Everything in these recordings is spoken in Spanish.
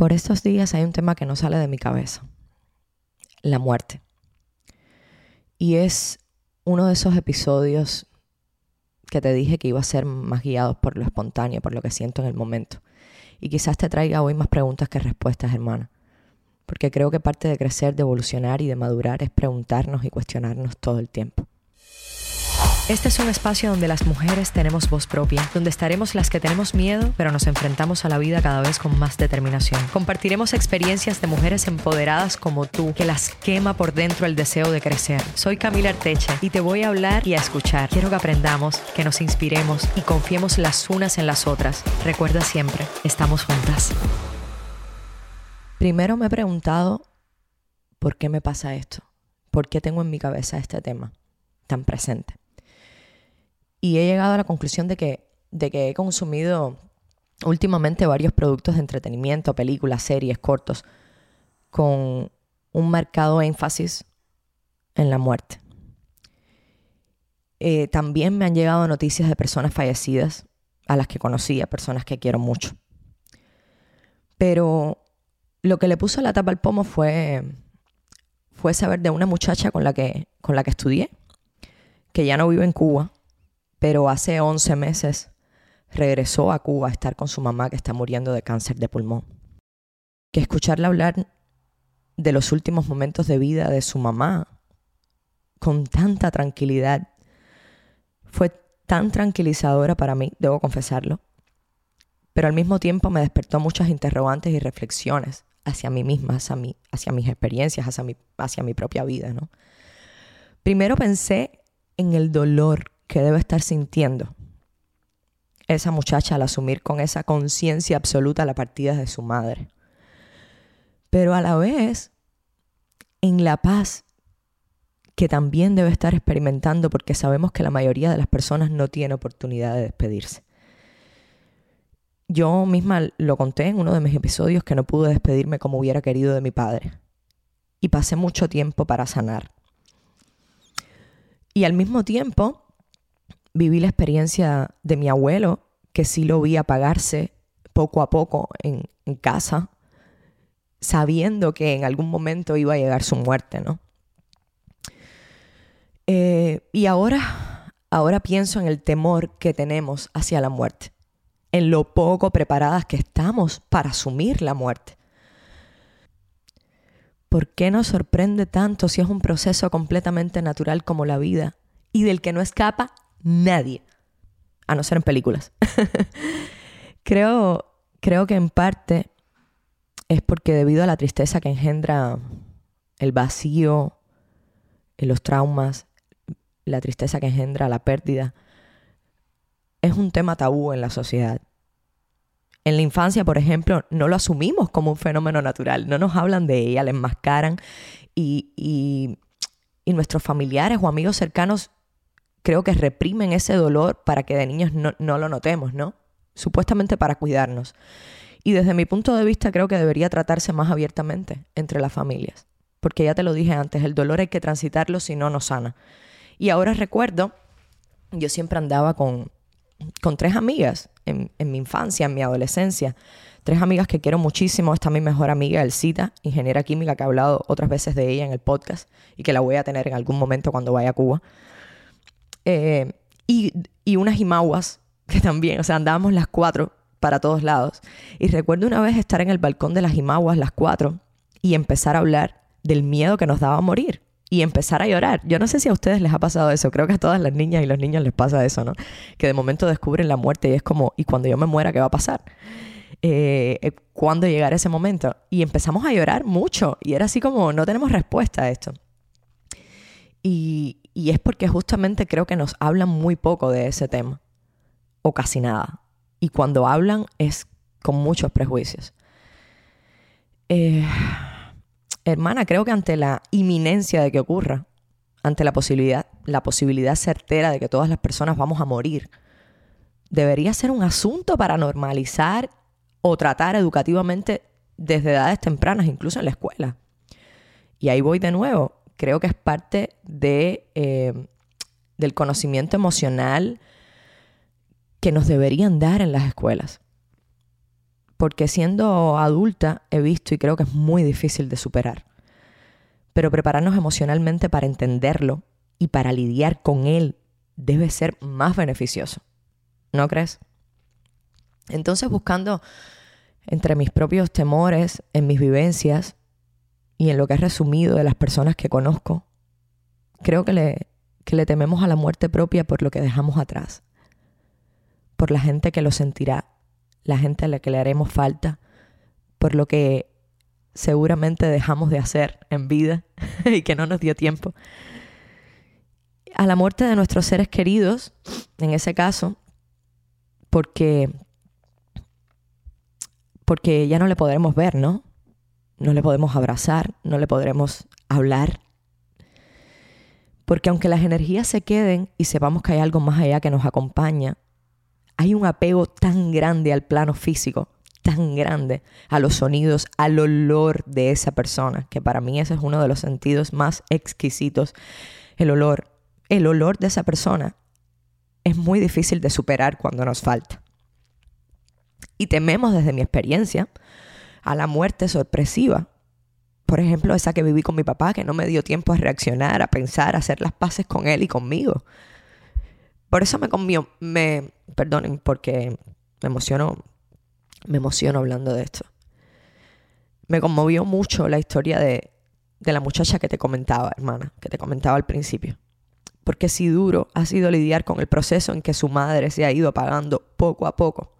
Por estos días hay un tema que no sale de mi cabeza, la muerte. Y es uno de esos episodios que te dije que iba a ser más guiados por lo espontáneo, por lo que siento en el momento. Y quizás te traiga hoy más preguntas que respuestas, hermana. Porque creo que parte de crecer, de evolucionar y de madurar es preguntarnos y cuestionarnos todo el tiempo. Este es un espacio donde las mujeres tenemos voz propia, donde estaremos las que tenemos miedo, pero nos enfrentamos a la vida cada vez con más determinación. Compartiremos experiencias de mujeres empoderadas como tú, que las quema por dentro el deseo de crecer. Soy Camila Arteche y te voy a hablar y a escuchar. Quiero que aprendamos, que nos inspiremos y confiemos las unas en las otras. Recuerda siempre, estamos juntas. Primero me he preguntado por qué me pasa esto, por qué tengo en mi cabeza este tema tan presente. Y he llegado a la conclusión de que, de que he consumido últimamente varios productos de entretenimiento, películas, series, cortos, con un marcado énfasis en la muerte. Eh, también me han llegado noticias de personas fallecidas, a las que conocía, personas que quiero mucho. Pero lo que le puso la tapa al pomo fue, fue saber de una muchacha con la, que, con la que estudié, que ya no vive en Cuba, pero hace 11 meses regresó a Cuba a estar con su mamá que está muriendo de cáncer de pulmón. Que escucharla hablar de los últimos momentos de vida de su mamá con tanta tranquilidad fue tan tranquilizadora para mí, debo confesarlo, pero al mismo tiempo me despertó muchas interrogantes y reflexiones hacia mí misma, hacia, mí, hacia mis experiencias, hacia mi, hacia mi propia vida. ¿no? Primero pensé en el dolor que debe estar sintiendo esa muchacha al asumir con esa conciencia absoluta la partida de su madre. Pero a la vez, en la paz que también debe estar experimentando porque sabemos que la mayoría de las personas no tiene oportunidad de despedirse. Yo misma lo conté en uno de mis episodios que no pude despedirme como hubiera querido de mi padre. Y pasé mucho tiempo para sanar. Y al mismo tiempo viví la experiencia de mi abuelo, que sí lo vi apagarse poco a poco en, casa, sabiendo que en algún momento iba a llegar su muerte, ¿no? Eh, y ahora, ahora pienso en el temor que tenemos hacia la muerte, en lo poco preparadas que estamos para asumir la muerte. ¿Por qué nos sorprende tanto si es un proceso completamente natural como la vida y del que no escapa nadie, a no ser en películas. creo, creo que en parte es porque debido a la tristeza que engendra el vacío, los traumas, la tristeza que engendra la pérdida, es un tema tabú en la sociedad. En la infancia, por ejemplo, no lo asumimos como un fenómeno natural, no nos hablan de ella, la enmascaran y, y, y nuestros familiares o amigos cercanos creo que reprimen ese dolor para que de niños no, lo notemos, ¿no? Supuestamente para cuidarnos. Y desde mi punto de vista creo que debería tratarse más abiertamente entre las familias. Porque ya te lo dije antes, el dolor hay que transitarlo si no nos sana. Y ahora recuerdo, yo siempre andaba con, con tres amigas en, en, mi infancia, en mi adolescencia. Tres amigas que quiero muchísimo. Está mi mejor amiga, Elcita, ingeniera química, que he hablado otras veces de ella en el podcast y que la voy a tener en algún momento cuando vaya a Cuba. Eh, y, y unas imaguas que también, o sea, andábamos las cuatro para todos lados. Y recuerdo una vez estar en el balcón de las imaguas, las cuatro, y empezar a hablar del miedo que nos daba morir y empezar a llorar. Yo no sé si a ustedes les ha pasado eso, creo que a todas las niñas y los niños les pasa eso, ¿no? Que de momento descubren la muerte y es como, ¿y cuando yo me muera qué va a pasar? Eh, eh, ¿Cuándo llegará ese momento? Y empezamos a llorar mucho y era así como, no tenemos respuesta a esto. Y, y es porque justamente creo que nos hablan muy poco de ese tema, o casi nada. Y cuando hablan es con muchos prejuicios. Eh, hermana, creo que ante la inminencia de que ocurra, ante la posibilidad, la posibilidad certera de que todas las personas vamos a morir, debería ser un asunto para normalizar o tratar educativamente desde edades tempranas, incluso en la escuela. Y ahí voy de nuevo creo que es parte de, eh, del conocimiento emocional que nos deberían dar en las escuelas. porque siendo adulta he visto y creo que es muy difícil de superar. Pero prepararnos emocionalmente para entenderlo y para lidiar con él debe ser más beneficioso. ¿No crees? Entonces buscando entre mis propios temores, en mis vivencias y en lo que he resumido de las personas que conozco, creo que le, que le tememos a la muerte propia por lo que dejamos atrás, por la gente que lo sentirá, la gente a la que le haremos falta, por lo que seguramente dejamos de hacer en vida y que no nos dio tiempo. A la muerte de nuestros seres queridos, en ese caso, porque porque ya no le podremos ver, ¿no? No le podemos abrazar, no le podremos hablar. Porque aunque las energías se queden y sepamos que hay algo más allá que nos acompaña, hay un apego tan grande al plano físico, tan grande a los sonidos, al olor de esa persona, que para mí ese es uno de los sentidos más exquisitos, el olor. El olor de esa persona es muy difícil de superar cuando nos falta. Y tememos desde mi experiencia a la muerte sorpresiva. Por ejemplo, esa que viví con mi papá, que no me dio tiempo a reaccionar, a pensar, a hacer las paces con él y conmigo. Por eso me conmió, me, perdonen, porque me emociono, me emociono hablando de esto. Me conmovió mucho la historia de, de la muchacha que te comentaba, hermana, que te comentaba al principio. Porque si duro ha sido lidiar con el proceso en que su madre se ha ido apagando poco a poco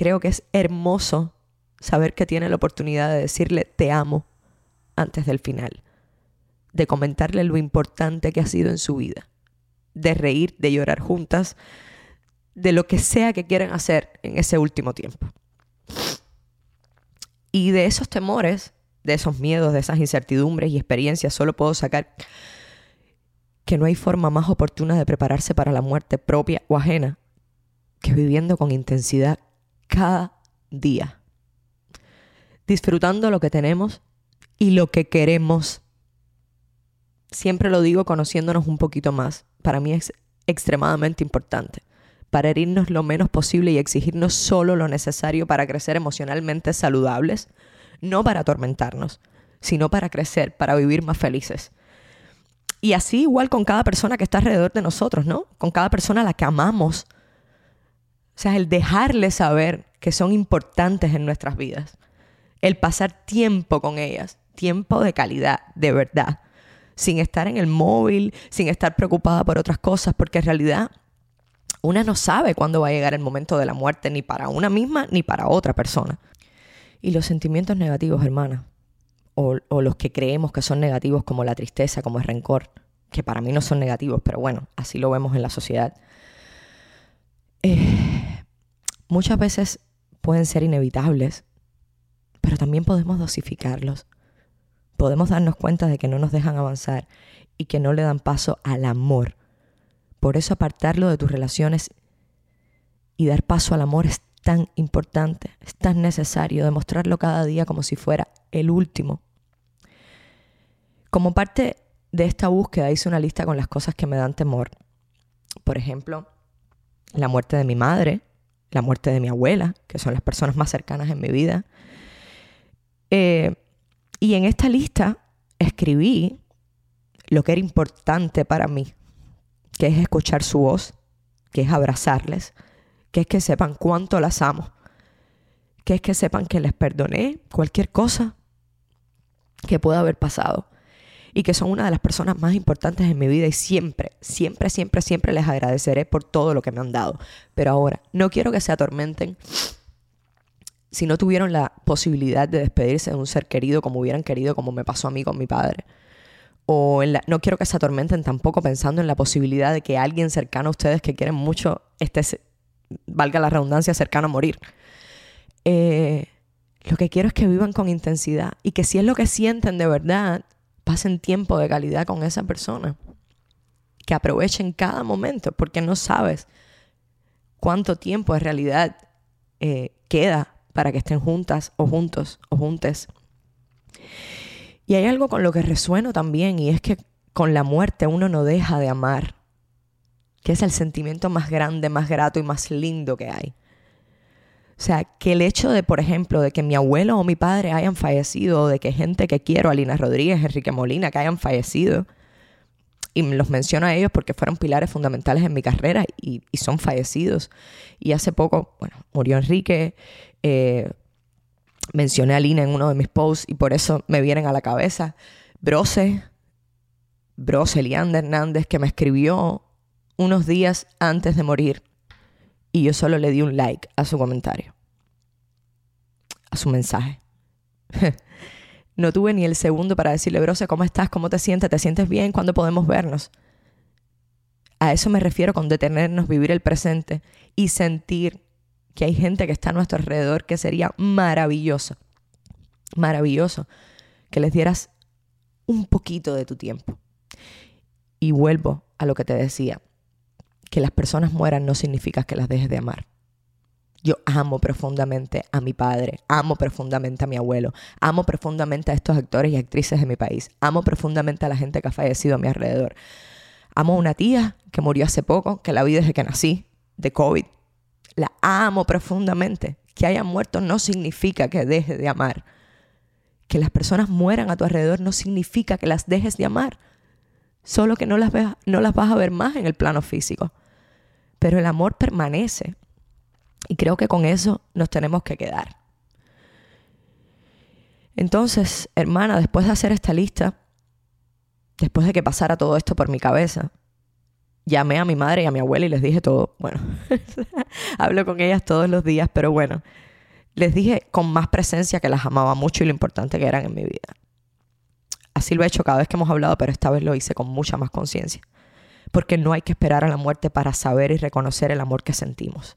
creo que es hermoso saber que tiene la oportunidad de decirle te amo antes del final, de comentarle lo importante que ha sido en su vida, de reír, de llorar juntas, de lo que sea que quieran hacer en ese último tiempo. Y de esos temores, de esos miedos, de esas incertidumbres y experiencias, solo puedo sacar que no hay forma más oportuna de prepararse para la muerte propia o ajena que viviendo con intensidad cada día, disfrutando lo que tenemos y lo que queremos. Siempre lo digo conociéndonos un poquito más. Para mí es extremadamente importante para herirnos lo menos posible y exigirnos solo lo necesario para crecer emocionalmente saludables, no para atormentarnos, sino para crecer, para vivir más felices. Y así igual con cada persona que está alrededor de nosotros, ¿no? Con cada persona a la que amamos, o sea, el dejarles saber que son importantes en nuestras vidas. El pasar tiempo con ellas, tiempo de calidad, de verdad. Sin estar en el móvil, sin estar preocupada por otras cosas, porque en realidad una no sabe cuándo va a llegar el momento de la muerte, ni para una misma ni para otra persona. Y los sentimientos negativos, hermana, o, los que creemos que son negativos, como la tristeza, como el rencor, que para mí no son negativos, pero bueno, así lo vemos en la sociedad. Eh, muchas veces pueden ser inevitables, también podemos dosificarlos. Podemos darnos cuenta de que no nos dejan avanzar y que no le dan paso al amor. Por eso apartarlo de tus relaciones y dar paso al amor es tan importante, es tan necesario demostrarlo cada día como si fuera el último. Como parte de esta búsqueda hice una lista con las cosas que me dan temor. Por ejemplo, la muerte de mi madre, la muerte de mi abuela, que son las personas más cercanas en mi vida. Eh, y en esta lista escribí lo que era importante para mí, que es escuchar su voz, que es abrazarles, que es que sepan cuánto las amo, que es que sepan que les perdoné cualquier cosa que pueda haber pasado y que son una de las personas más importantes en mi vida y siempre, siempre, siempre, siempre les agradeceré por todo lo que me han dado. Pero ahora, no quiero que se atormenten si no tuvieron la posibilidad de despedirse de un ser querido como hubieran querido, como me pasó a mí con mi padre. O no quiero que se atormenten tampoco pensando en la posibilidad de que alguien cercano a ustedes que quieren mucho esté, valga la redundancia, cercano a morir. Eh, lo que quiero es que vivan con intensidad y que si es lo que sienten de verdad, pasen tiempo de calidad con esa persona. Que aprovechen cada momento, porque no sabes cuánto tiempo en realidad eh, queda para que estén juntas o juntos o juntes. Y hay algo con lo que resueno también, y es que con la muerte uno no deja de amar, que es el sentimiento más grande, más grato y más lindo que hay. O sea, que el hecho de, por ejemplo, de que mi abuelo o mi padre hayan fallecido, o de que gente que quiero, Alina Rodríguez, Enrique Molina, que hayan fallecido, y los menciono a ellos porque fueron pilares fundamentales en mi carrera y, son fallecidos. Y hace poco, bueno, murió Enrique, eh, mencioné a Lina en uno de mis posts y por eso me vienen a la cabeza. Brose, Brose Leander Hernández, que me escribió unos días antes de morir y yo solo le di un like a su comentario, a su mensaje. no tuve ni el segundo para decirle, Brose, ¿cómo estás? ¿Cómo te sientes? ¿Te sientes bien? ¿Cuándo podemos vernos? A eso me refiero con detenernos, vivir el presente y sentir que hay gente que está a nuestro alrededor que sería maravilloso, maravilloso que les dieras un poquito de tu tiempo. Y vuelvo a lo que te decía, que las personas mueran no significa que las dejes de amar. Yo amo profundamente a mi padre, amo profundamente a mi abuelo, amo profundamente a estos actores y actrices de mi país, amo profundamente a la gente que ha fallecido a mi alrededor. Amo a una tía que murió hace poco, que la vi desde que nací, de COVID. La amo profundamente. Que haya muerto no significa que deje de amar. Que las personas mueran a tu alrededor no significa que las dejes de amar. Solo que no las, no las vas a ver más en el plano físico. Pero el amor permanece. Y creo que con eso nos tenemos que quedar. Entonces, hermana, después de hacer esta lista, después de que pasara todo esto por mi cabeza, llamé a mi madre y a mi abuela y les dije todo. Bueno, hablo con ellas todos los días, pero bueno, les dije con más presencia que las amaba mucho y lo importante que eran en mi vida. Así lo he hecho cada vez que hemos hablado, pero esta vez lo hice con mucha más conciencia. Porque no hay que esperar a la muerte para saber y reconocer el amor que sentimos.